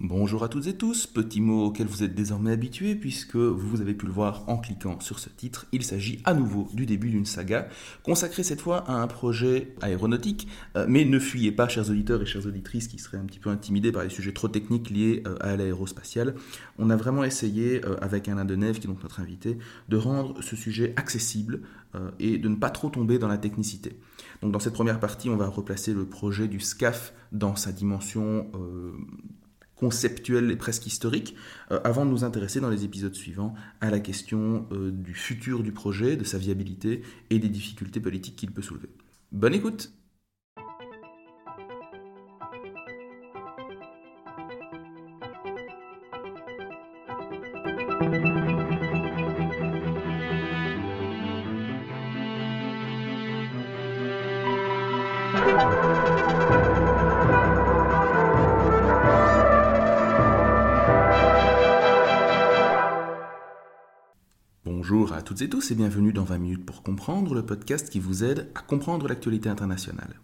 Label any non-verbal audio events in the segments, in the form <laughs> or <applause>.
Bonjour à toutes et tous, petit mot auquel vous êtes désormais habitués puisque vous avez pu le voir en cliquant sur ce titre, il s'agit à nouveau du début d'une saga consacrée cette fois à un projet aéronautique, euh, mais ne fuyez pas chers auditeurs et chères auditrices qui seraient un petit peu intimidés par les sujets trop techniques liés euh, à l'aérospatiale. On a vraiment essayé euh, avec Alain Deneuve qui est donc notre invité de rendre ce sujet accessible et de ne pas trop tomber dans la technicité. Donc dans cette première partie, on va replacer le projet du SCAF dans sa dimension conceptuel et presque historique, euh, avant de nous intéresser dans les épisodes suivants à la question euh, du futur du projet, de sa viabilité et des difficultés politiques qu'il peut soulever. Bonne écoute Bonjour à toutes et tous et bienvenue dans 20 minutes pour comprendre, le podcast qui vous aide à comprendre l'actualité internationale.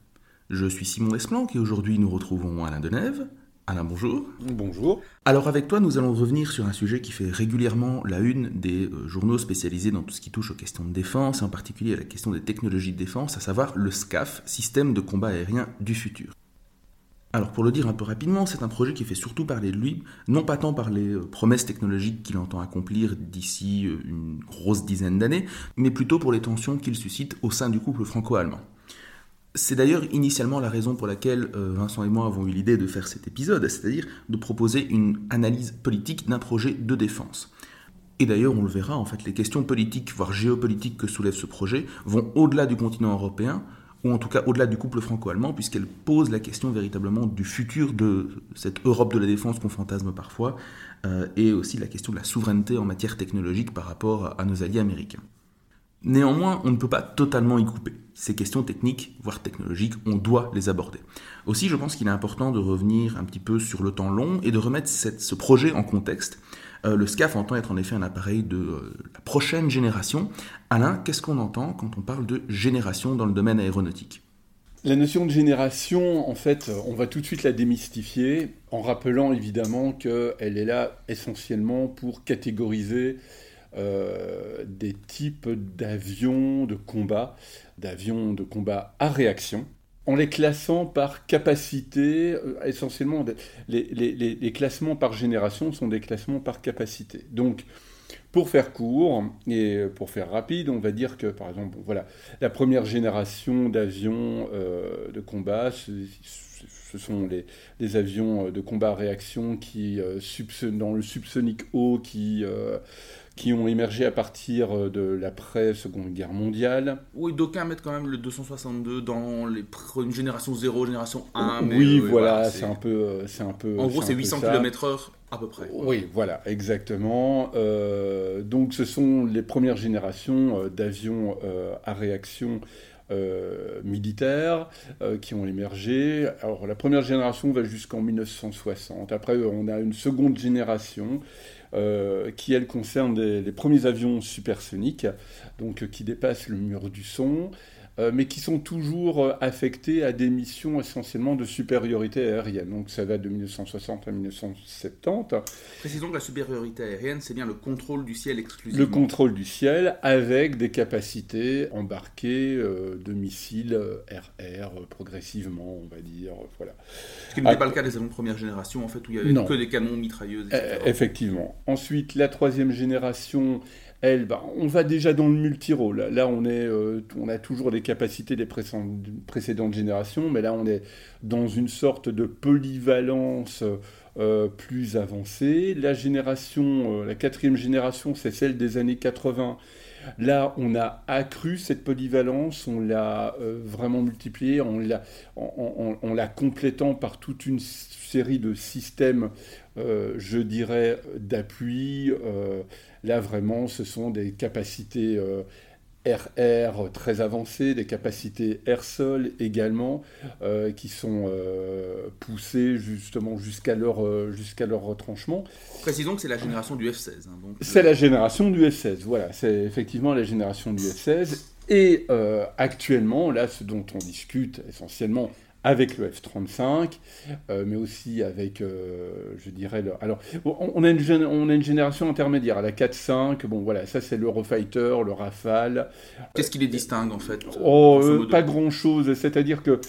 Je suis Simon Esplanck et aujourd'hui nous retrouvons Alain Denève. Alain, bonjour. Bonjour. Alors avec toi, nous allons revenir sur un sujet qui fait régulièrement la une des euh, journaux spécialisés dans tout ce qui touche aux questions de défense, et en particulier à la question des technologies de défense, à savoir le SCAF, Système de combat aérien du futur. Alors pour le dire un peu rapidement, c'est un projet qui fait surtout parler de lui, non pas tant par les euh, promesses technologiques qu'il entend accomplir d'ici euh, une grosse dizaine d'années, mais plutôt pour les tensions qu'il suscite au sein du couple franco-allemand. C'est d'ailleurs initialement la raison pour laquelle euh, Vincent et moi avons eu l'idée de faire cet épisode, c'est-à-dire de proposer une analyse politique d'un projet de défense. Et d'ailleurs, on le verra, en fait, les questions politiques, voire géopolitiques que soulève ce projet vont au-delà du continent européen, ou en tout cas au-delà du couple franco-allemand, puisqu'elle pose la question véritablement du futur de cette Europe de la défense qu'on fantasme parfois, euh, et aussi la question de la souveraineté en matière technologique par rapport à nos alliés américains. Néanmoins, on ne peut pas totalement y couper. Ces questions techniques, voire technologiques, on doit les aborder. Aussi, je pense qu'il est important de revenir un petit peu sur le temps long et de remettre ce projet en contexte. Euh, le SCAF entend être en effet un appareil de euh, la prochaine génération. Alain, qu'est-ce qu'on entend quand on parle de génération dans le domaine aéronautique? La notion de génération, en fait, on va tout de suite la démystifier en rappelant évidemment qu'elle est là essentiellement pour catégoriser euh, des types d'avions de combat, d'avions de combat à réaction, en les classant par capacité, euh, essentiellement, les, classements par génération sont des classements par capacité. Donc, pour faire court et pour faire rapide, on va dire que, par exemple, voilà, la première génération d'avions euh, de combat, ce sont les, avions de combat à réaction qui, euh, dans le subsonique haut, qui qui ont émergé à partir euh, de l'après-seconde guerre mondiale. Oui, d'aucuns mettent quand même le 262 dans les une génération 0, génération 1. Mais oui, voilà, c'est un peu... Euh, c'est un peu en gros, c'est 800 km/h à peu près. Oui, voilà, exactement. Euh, donc, ce sont les premières générations d'avions à réaction militaires qui ont émergé. Alors la première génération va jusqu'en 1960. Après, on a une seconde génération euh, qui elle concerne les, premiers avions supersoniques, donc euh, qui dépassent le mur du son, euh, mais qui sont toujours affectés à des missions essentiellement de supériorité aérienne. Donc ça va de 1960 à 1970. Précisons que la supériorité aérienne, c'est bien le contrôle du ciel exclusivement. Le contrôle du ciel avec des capacités embarquées de missiles RR progressivement, on va dire. Voilà. Ce qui n'était pas le cas des avions de première génération, en fait, où il y avait que des canons mitrailleuses, etc. Eh, effectivement. Ensuite, la troisième génération, bah, on va déjà dans le multirôle. Là, on, euh, a toujours des capacités des précédentes générations, mais là, on est dans une sorte de polyvalence euh, plus avancée. Euh, la quatrième génération, c'est celle des années 80 Là, on a accru cette polyvalence, on l'a euh, vraiment multipliée, en, la complétant par toute une série de systèmes, euh, je dirais, d'appui. Euh, là, vraiment, ce sont des capacités RR très avancées, des capacités air-sol également, euh, qui sont euh, poussées justement jusqu'à leur, euh, jusqu'à leur retranchement. Précisons que c'est la génération du F-16. Hein, c'est la génération du F-16, voilà, c'est effectivement la génération du F-16. Et actuellement, là, ce dont on discute essentiellement avec le F-35, euh, mais aussi avec, euh, je dirais, le... alors on a, une, on a une génération intermédiaire, la 4-5, bon voilà, ça c'est l'Eurofighter, le Rafale. Qu'est-ce qui les distingue en fait Oh, euh, pas grand-chose, c'est-à-dire que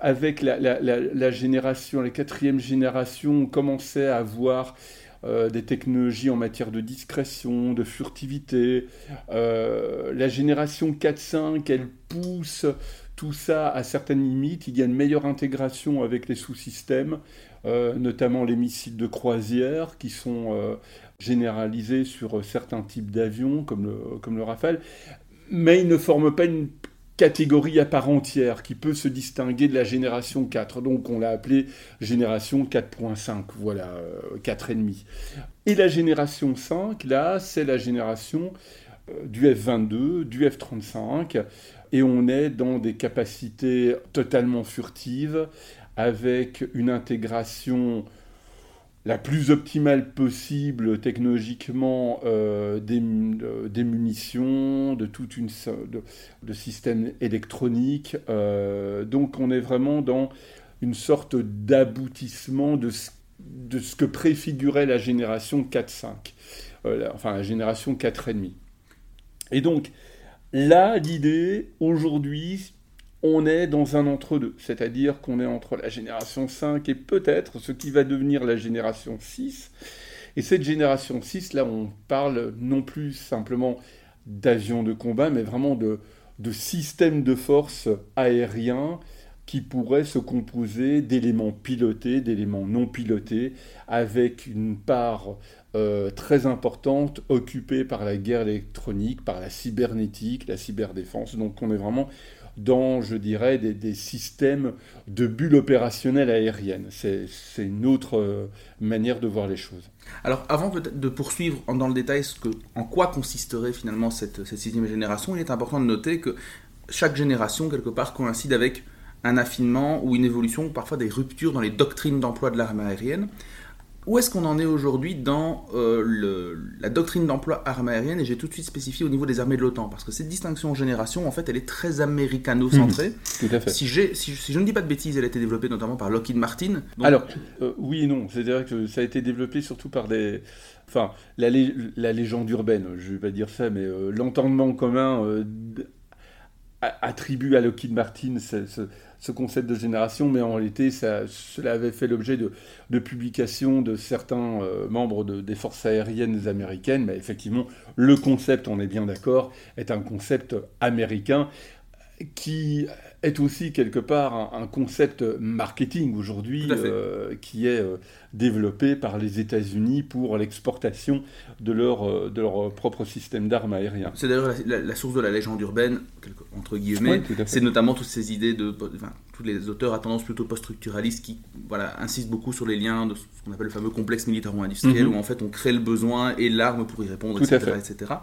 avec la, la, la, génération, la quatrième génération, on commençait à voir des technologies en matière de discrétion, de furtivité. la génération 4-5, elle pousse tout ça a certaines limites. Il y a une meilleure intégration avec les sous-systèmes, euh, notamment les missiles de croisière qui sont euh, généralisés sur certains types d'avions, comme le, Rafale. Mais ils ne forment pas une catégorie à part entière qui peut se distinguer de la génération 4. Donc on l'a appelé génération 4.5, voilà, 4,5. Euh, Et la génération 5, là, c'est la génération du F-22, du F-35, et on est dans des capacités totalement furtives avec une intégration la plus optimale possible technologiquement euh, des, munitions, de toute une de, de. Euh, donc on est vraiment dans une sorte d'aboutissement de, de, ce que préfigurait la génération 4-5, euh, enfin la génération 4,5. Et donc Là, l'idée, aujourd'hui, on est dans un entre-deux, c'est-à-dire qu'on est entre la génération 5 et peut-être ce qui va devenir la génération 6. Et cette génération 6, là, on parle non plus simplement d'avions de combat, mais vraiment de, systèmes de force aériens qui pourraient se composer d'éléments pilotés, d'éléments non pilotés, avec une part euh, très importante occupée par la guerre électronique, par la cybernétique, la cyberdéfense. Donc on est vraiment dans, je dirais, des, systèmes de bulles opérationnelles aériennes. C'est une autre euh, manière de voir les choses. Alors, avant de poursuivre dans le détail en quoi consisterait finalement cette sixième génération, il est important de noter que chaque génération, quelque part, coïncide avec un affinement ou une évolution, ou parfois des ruptures dans les doctrines d'emploi de l'armée aérienne. Où est-ce qu'on en est aujourd'hui dans euh, la doctrine d'emploi armée aérienne? Et j'ai tout de suite spécifié au niveau des armées de l'OTAN, parce que cette distinction en génération, en fait, elle est très américano-centrée. Mmh, tout à fait. Si, si, je ne dis pas de bêtises, elle a été développée notamment par Lockheed Martin. Alors, euh, oui et non. C'est-à-dire que ça a été développé surtout par des... Enfin, la, légende urbaine, je ne vais pas dire ça, mais euh, l'entendement commun attribue à Lockheed Martin ce, ce concept de génération, mais en réalité, ça, cela avait fait l'objet de, de, publications de certains euh, membres des forces aériennes américaines. Mais effectivement, le concept, on est bien d'accord, est un concept américain qui est aussi quelque part un, concept marketing aujourd'hui euh, qui est euh, développé par les États-Unis pour l'exportation de leur, euh, de leur propre système d'armes aériens. C'est d'ailleurs la, source de la légende urbaine, entre guillemets. c'est notamment toutes ces idées de. Enfin, tous les auteurs à tendance plutôt post-structuraliste qui voilà, insistent beaucoup sur les liens de ce qu'on appelle le fameux complexe militaro-industriel, mhm. où en fait on crée le besoin et l'arme pour y répondre, etc., etc.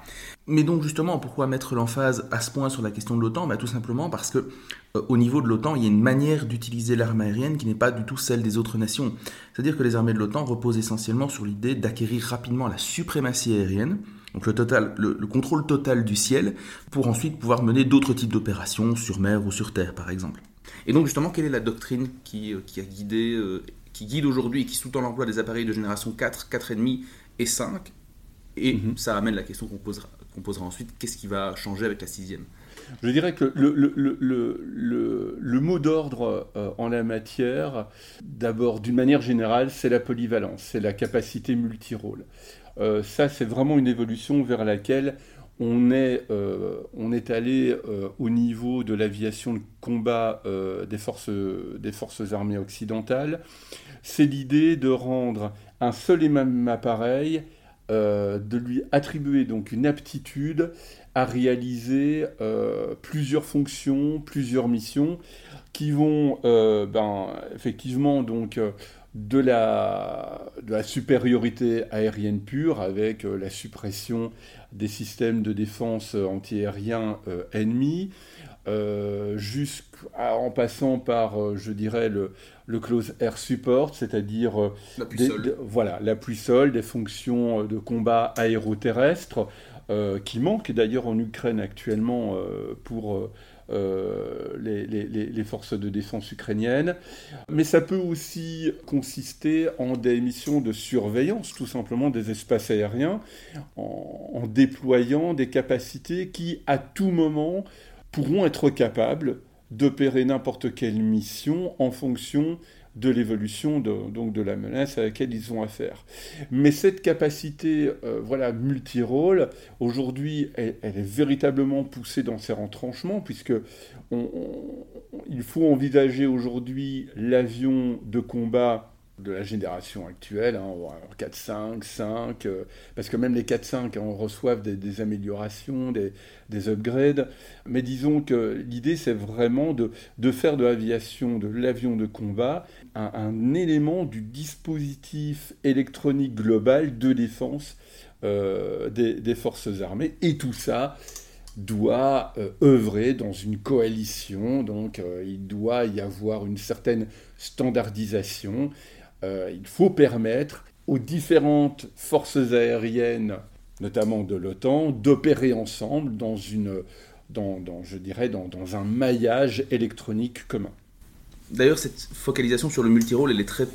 Mais donc justement, pourquoi mettre l'emphase à ce point sur la question de l'OTAN? Bah, Tout simplement parce que euh, au niveau de l'OTAN, il y a une manière d'utiliser l'arme aérienne qui n'est pas du tout celle des autres nations. C'est-à-dire que les armées de l'OTAN reposent essentiellement sur l'idée d'acquérir rapidement la suprématie aérienne, donc le, total, le, contrôle total du ciel, pour ensuite pouvoir mener d'autres types d'opérations sur mer ou sur terre, par exemple. Et donc justement, quelle est la doctrine qui, euh, qui a guidé, euh, qui guide aujourd'hui et qui sous-tend l'emploi des appareils de génération 4, 4,5 et 5 Et mhm. ça amène la question qu'on posera, ensuite, qu'est-ce qui va changer avec la sixième? Je dirais que le, le, mot d'ordre euh, en la matière, d'abord, d'une manière générale, c'est la polyvalence, c'est la capacité multirôle. Euh, ça, c'est vraiment une évolution vers laquelle on est, euh, on est allé au niveau de l'aviation de combat des, forces, des forces armées occidentales. C'est l'idée de rendre un seul et même appareil, de lui attribuer donc une aptitude à réaliser euh, plusieurs fonctions, plusieurs missions qui vont euh, ben, effectivement donc euh, de la, de la, supériorité aérienne pure avec la suppression des systèmes de défense antiaériens ennemis, jusqu'en passant par, je dirais, le, le close air support, c'est-à-dire voilà, l'appui sol, des fonctions de combat aéroterrestre, euh, qui manque d'ailleurs en Ukraine actuellement euh, pour, les, les, forces de défense ukrainiennes. Mais ça peut aussi consister en des missions de surveillance, tout simplement des espaces aériens, en, en déployant des capacités qui, à tout moment, pourront être capables d'opérer n'importe quelle mission en fonction de l'évolution de, donc de la menace à laquelle ils ont affaire. Mais cette capacité euh, voilà, multi-rôle, aujourd'hui, elle, est véritablement poussée dans ses retranchements, puisque il faut envisager aujourd'hui l'avion de combat de la génération actuelle, hein, 4, 5, 5, parce que même les 4, 5 on reçoivent des, améliorations, des, upgrades, mais disons que l'idée c'est vraiment de, faire de l'aviation, de l'avion de combat, un, élément du dispositif électronique global de défense euh, des, forces armées, et tout ça doit euh, œuvrer dans une coalition, donc euh, il doit y avoir une certaine standardisation euh, il faut permettre aux différentes forces aériennes, notamment de l'OTAN, d'opérer ensemble dans, une, dans, je dirais, dans, un maillage électronique commun. D'ailleurs, cette focalisation sur le multirôle, elle est très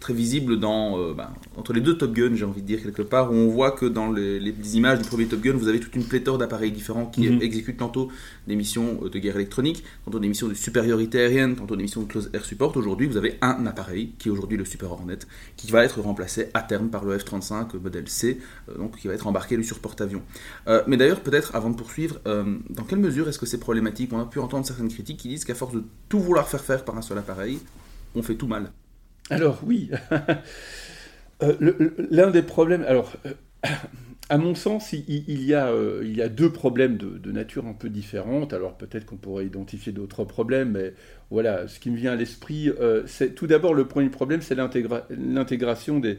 très visible dans, euh, ben, entre les deux Top Gun, j'ai envie de dire quelque part, où on voit que dans les, images du premier Top Gun, vous avez toute une pléthore d'appareils différents qui mhm. exécutent tantôt des missions euh, de guerre électronique, tantôt des missions de supériorité aérienne, tantôt des missions de close air support. Aujourd'hui, vous avez un appareil qui est aujourd'hui le Super Hornet, qui va être remplacé à terme par le F-35 modèle C, euh, donc qui va être embarqué lui sur porte-avions. mais d'ailleurs, peut-être avant de poursuivre, dans quelle mesure est-ce que c'est problématique? On a pu entendre certaines critiques qui disent qu'à force de tout vouloir faire faire par un seul appareil, on fait tout mal. Alors oui, <laughs> euh, l'un des problèmes, alors euh, à mon sens, il, y, a, euh, il y a deux problèmes de, nature un peu différente. Alors peut-être qu'on pourrait identifier d'autres problèmes, mais voilà, ce qui me vient à l'esprit, c'est tout d'abord le premier problème, c'est l'intégration des,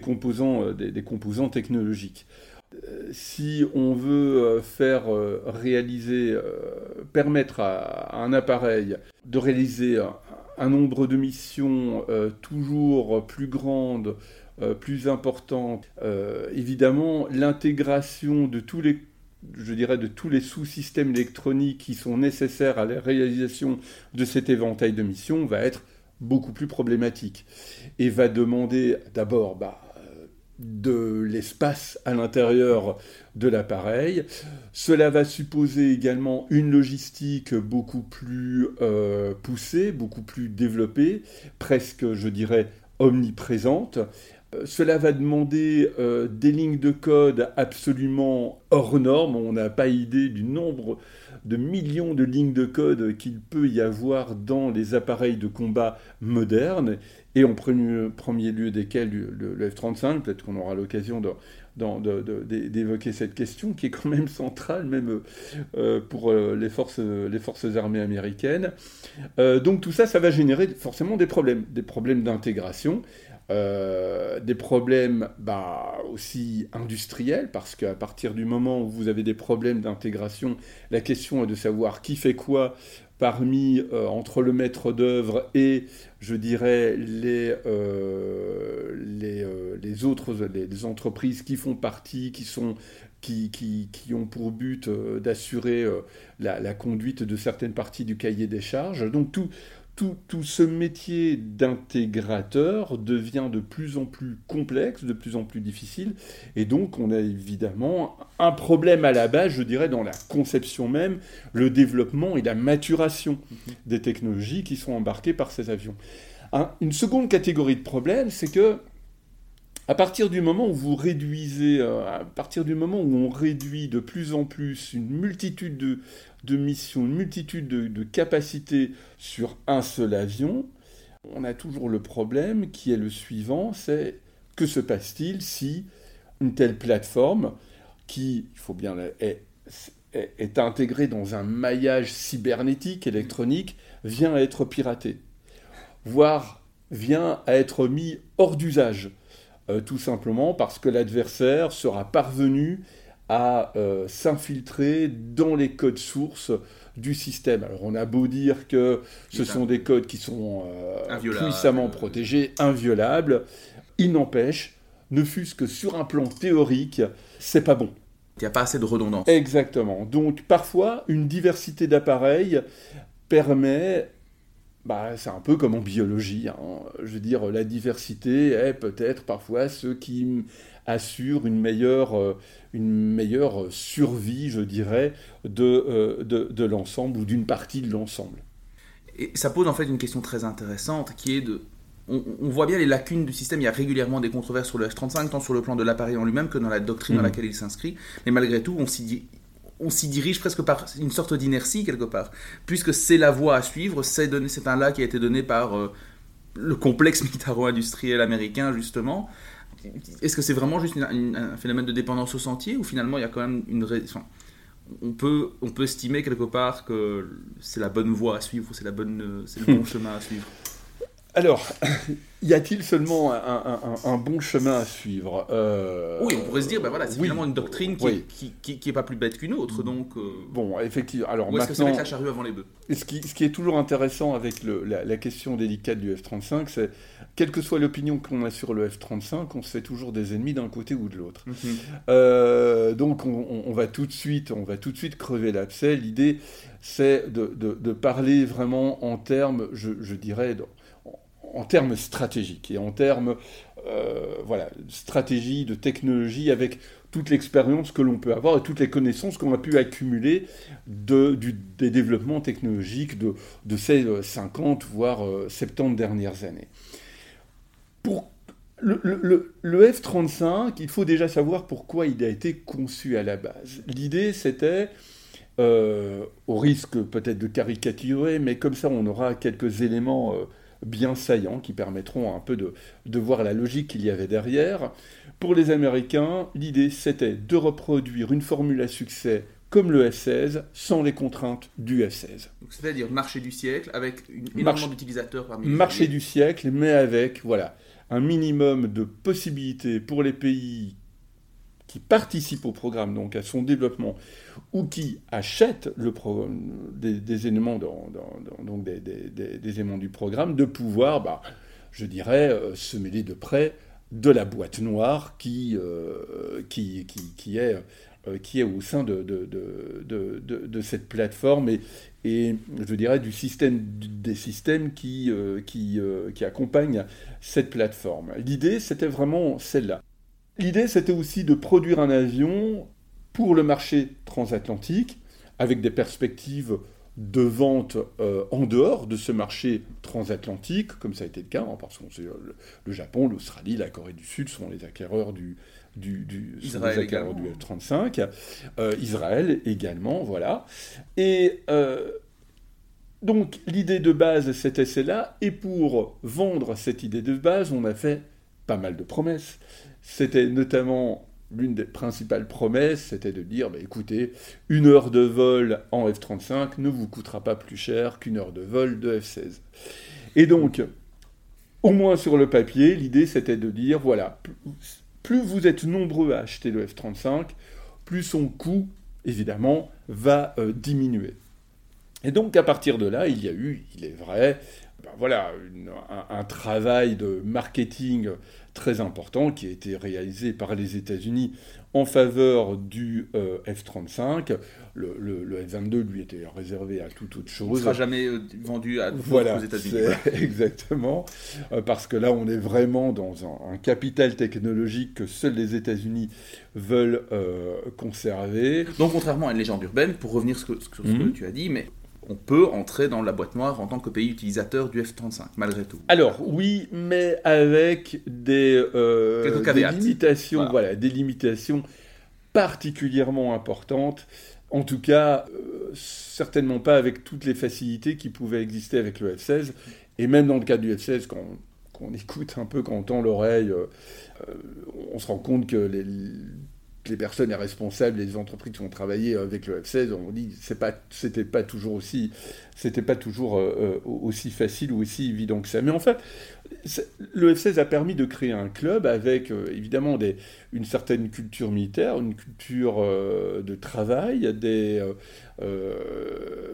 composants technologiques si on veut faire réaliser, permettre à, un appareil de réaliser un nombre de missions euh, toujours plus grandes, euh, plus importantes. Euh, évidemment, l'intégration de tous les je dirais, de tous les sous-systèmes électroniques qui sont nécessaires à la réalisation de cet éventail de missions va être beaucoup plus problématique et va demander d'abord bah, de l'espace à l'intérieur de l'appareil. Cela va supposer également une logistique beaucoup plus euh, poussée, beaucoup plus développée, presque, je dirais, omniprésente. Euh, cela va demander euh, des lignes de code absolument hors normes. On n'a pas idée du nombre de millions de lignes de code qu'il peut y avoir dans les appareils de combat modernes et en premier lieu desquels le, F-35, peut-être qu'on aura l'occasion d'évoquer cette question qui est quand même centrale, même euh, pour les, forces, les forces armées américaines. Donc tout ça, ça va générer forcément des problèmes, des problèmes d'intégration. Des problèmes bah, aussi industriels, parce qu'à partir du moment où vous avez des problèmes d'intégration, la question est de savoir qui fait quoi parmi, euh, entre le maître d'œuvre et, je dirais, les, euh, euh, autres entreprises qui font partie, qui ont pour but d'assurer la, la, conduite de certaines parties du cahier des charges. Donc tout, tout, ce métier d'intégrateur devient de plus en plus complexe, de plus en plus difficile, et donc on a évidemment un problème à la base, je dirais, dans la conception même, le développement et la maturation des technologies qui sont embarquées par ces avions. une seconde catégorie de problème, c'est que à partir du moment où vous réduisez, euh, à partir du moment où on réduit de plus en plus une multitude de, missions, une multitude de, capacités sur un seul avion, on a toujours le problème qui est le suivant, c'est que se passe-t-il si une telle plateforme, qui, il faut bien est, est, intégrée dans un maillage cybernétique, électronique, vient à être piratée, voire vient à être mis hors d'usage, euh, tout simplement parce que l'adversaire sera parvenu à euh, s'infiltrer dans les codes sources du système. Alors on a beau dire que ce sont des codes qui sont euh, puissamment protégés, inviolables, il n'empêche, ne fût-ce que sur un plan théorique, c'est pas bon. Il n'y a pas assez de redondance. Exactement. Donc parfois, une diversité d'appareils permet bah, c'est un peu comme en biologie. Hein. Je veux dire, la diversité est peut-être parfois ce qui assure une meilleure, euh, une meilleure survie, je dirais, de, euh, de, de l'ensemble ou d'une partie de l'ensemble. Et ça pose en fait une question très intéressante qui est de. On, voit bien les lacunes du système. Il y a régulièrement des controverses sur le F-35, tant sur le plan de l'appareil en lui-même que dans la doctrine dans mmh. laquelle il s'inscrit. Mais malgré tout, on s'y dit on s'y dirige presque par une sorte d'inertie quelque part, puisque c'est la voie à suivre, c'est un là qui a été donné par euh, le complexe <laughs> militaro-industriel américain justement. Est-ce que c'est vraiment juste un phénomène de dépendance au sentier ou finalement il y a quand même une enfin, on peut on peut estimer quelque part que c'est la bonne voie à suivre, c'est la bonne c'est le bon <laughs> chemin à suivre? Alors, <laughs> y a-t-il seulement un, bon chemin à suivre euh, Oui, on pourrait se dire, ben voilà, c'est finalement une doctrine qui, qui, est pas plus bête qu'une autre, donc... Euh, bon, effectivement, alors Ou est-ce que c'est avec la charrue avant les bœufs? ce qui, ce qui, est toujours intéressant avec le, la, question délicate du F-35, c'est, quelle que soit l'opinion qu'on a sur le F-35, on se fait toujours des ennemis d'un côté ou de l'autre. Mhm. Euh, donc, on, va tout de suite, on va tout de suite crever l'abcès. L'idée, c'est de, de, parler vraiment en termes, je, je dirais en termes stratégiques et en termes euh, voilà, stratégie, de technologie, avec toute l'expérience que l'on peut avoir et toutes les connaissances qu'on a pu accumuler de, des développements technologiques de, de ces 50, voire 70 dernières années. Pour le, le, le, F-35, il faut déjà savoir pourquoi il a été conçu à la base. L'idée, c'était, euh, au risque peut-être de caricaturer, mais comme ça on aura quelques éléments euh, bien saillants qui permettront un peu de, de voir la logique qu'il y avait derrière. Pour les Américains, l'idée c'était de reproduire une formule à succès comme le F-16 sans les contraintes du F-16. C'est-à-dire marché du siècle avec une, énormément d'utilisateurs parmi les Marché du siècle, mais avec voilà, un minimum de possibilités pour les pays qui participent au programme, donc à son développement, ou qui achètent le des, éléments, donc des, éléments du programme, de pouvoir, bah, je dirais, euh, se mêler de près de la boîte noire qui, euh, qui, qui, est, euh, qui est au sein de, cette plateforme et, et, je dirais, du système, des systèmes qui, qui, qui accompagnent cette plateforme. L'idée, c'était vraiment celle-là. L'idée, c'était aussi de produire un avion pour le marché transatlantique, avec des perspectives de vente euh, en dehors de ce marché transatlantique, comme ça a été le cas, hein, parce que le, Japon, l'Australie, la Corée du Sud sont les acquéreurs du, du, du, Israël du F-35, euh, Israël également, voilà. Et euh, donc l'idée de base, c'était celle-là, et pour vendre cette idée de base, on a fait pas mal de promesses. C'était notamment l'une des principales promesses, c'était de dire, bah, écoutez, une heure de vol en F-35 ne vous coûtera pas plus cher qu'une heure de vol de F-16. Et donc, au moins sur le papier, l'idée c'était de dire, voilà, plus vous êtes nombreux à acheter le F-35, plus son coût, évidemment, va euh, diminuer. Et donc à partir de là, il y a eu, il est vrai, ben voilà, un, travail de marketing très important qui a été réalisé par les États-Unis en faveur du euh, F-35. Le, F-22 lui était réservé à toute autre chose. Il ne sera jamais euh, vendu à voilà, aux États-Unis. <laughs> Exactement, euh, parce que là on est vraiment dans un, capital technologique que seuls les États-Unis veulent conserver. Donc contrairement à une légende urbaine, pour revenir sur ce que, mhm. tu as dit, mais on peut entrer dans la boîte noire en tant que pays utilisateur du F-35, malgré tout. Alors oui, mais avec des, euh, limitations, voilà. des limitations particulièrement importantes. En tout cas, euh, certainement pas avec toutes les facilités qui pouvaient exister avec le F-16. Et même dans le cas du F-16, quand, on écoute un peu, quand on tend l'oreille, euh, on se rend compte que les, les personnes responsables, les entreprises qui ont travaillé avec le F-16 ont dit que pas, c'était pas toujours aussi, c'était pas toujours euh, euh, aussi facile ou aussi évident que ça. Mais en fait, le F-16 a permis de créer un club avec euh, évidemment des, une certaine culture militaire, une culture de travail, des,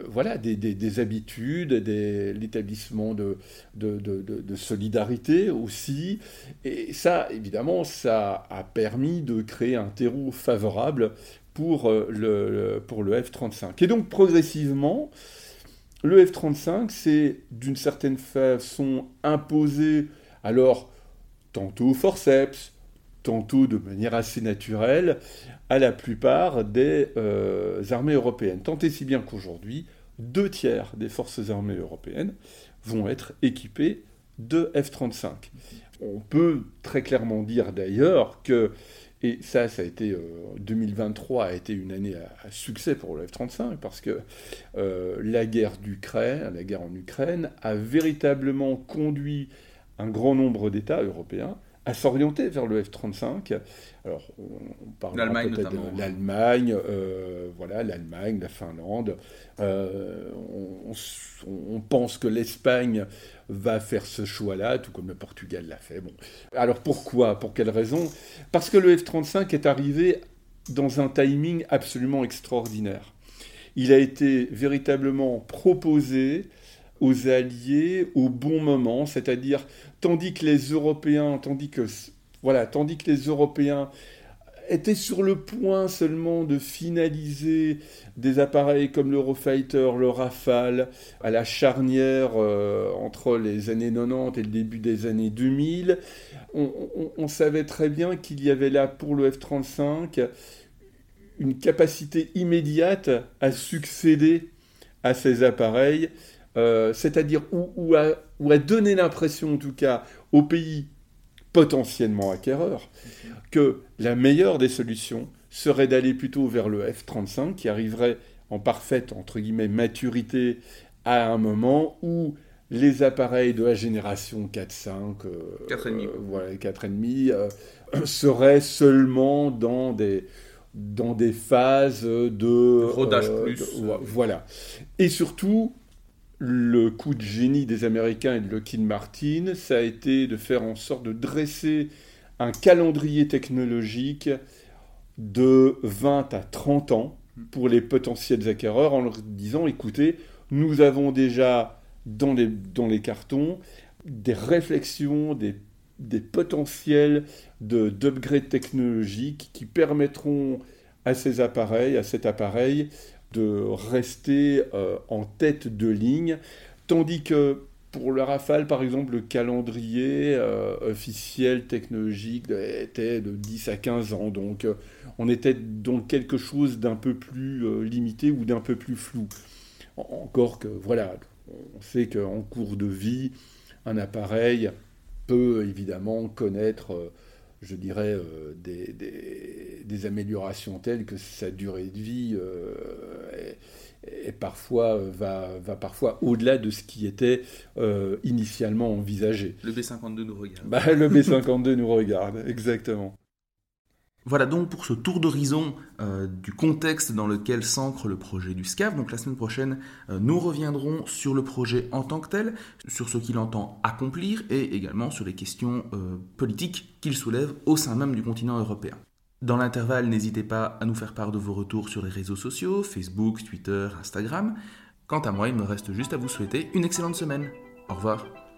voilà, des, des, habitudes, l'établissement de de, de, de, solidarité aussi. Et ça, évidemment, ça a permis de créer un terreau favorable pour le, pour le F-35. Et donc progressivement, le F-35 s'est d'une certaine façon imposé, alors tantôt forceps, tantôt de manière assez naturelle, à la plupart des euh, armées européennes. Tant et si bien qu'aujourd'hui, deux tiers des forces armées européennes vont être équipées de F-35. On peut très clairement dire d'ailleurs que, et ça, ça a été, 2023 euh, a été une année à, succès pour le F-35, parce que euh, la guerre d'Ukraine, la guerre en Ukraine, a véritablement conduit un grand nombre d'États européens à s'orienter vers le F-35. Alors, on, parle peut-être de l'Allemagne, euh, voilà, l'Allemagne, la Finlande. Euh, on, pense que l'Espagne va faire ce choix-là, tout comme le Portugal l'a fait. Bon. Alors pourquoi? Pour quelle raison? Parce que le F-35 est arrivé dans un timing absolument extraordinaire. Il a été véritablement proposé aux Alliés au bon moment, c'est-à-dire tandis que les Européens, tandis que voilà, tandis que les Européens étaient sur le point seulement de finaliser des appareils comme l'Eurofighter, le Rafale, à la charnière euh, entre les années 90 et le début des années 2000, on, on savait très bien qu'il y avait là pour le F-35 une capacité immédiate à succéder à ces appareils euh, c'est-à-dire où, a, donné l'impression, en tout cas, aux pays potentiellement acquéreurs, que la meilleure des solutions serait d'aller plutôt vers le F-35, qui arriverait en parfaite, entre guillemets, maturité à un moment où les appareils de la génération 4-5, 4,5 euh, euh, <clears throat> seraient seulement dans des, dans des phases de... Rodage plus. voilà. Et surtout, le coup de génie des Américains et de Lockheed Martin, ça a été de faire en sorte de dresser un calendrier technologique de 20 à 30 ans pour les potentiels acquéreurs en leur disant écoutez, nous avons déjà dans les, cartons des réflexions, des, potentiels d'upgrade technologiques qui permettront à ces appareils, à cet appareil, de rester euh, en tête de ligne, tandis que pour le Rafale, par exemple, le calendrier euh, officiel technologique était de 10 à 15 ans. Donc, euh, on était dans quelque chose d'un peu plus limité ou d'un peu plus flou. Encore que, voilà, on sait qu'en cours de vie, un appareil peut évidemment connaître je dirais, euh, des, améliorations telles que sa durée de vie euh, est, parfois, va, va parfois au-delà de ce qui était euh, initialement envisagé. Le B52 nous regarde. Bah, le B52 nous regarde, exactement. Voilà donc pour ce tour d'horizon euh, du contexte dans lequel s'ancre le projet du SCAF. Donc la semaine prochaine, euh, nous reviendrons sur le projet en tant que tel, sur ce qu'il entend accomplir et également sur les questions euh, politiques qu'il soulève au sein même du continent européen. Dans l'intervalle, n'hésitez pas à nous faire part de vos retours sur les réseaux sociaux, Facebook, Twitter, Instagram. Quant à moi, il me reste juste à vous souhaiter une excellente semaine. Au revoir.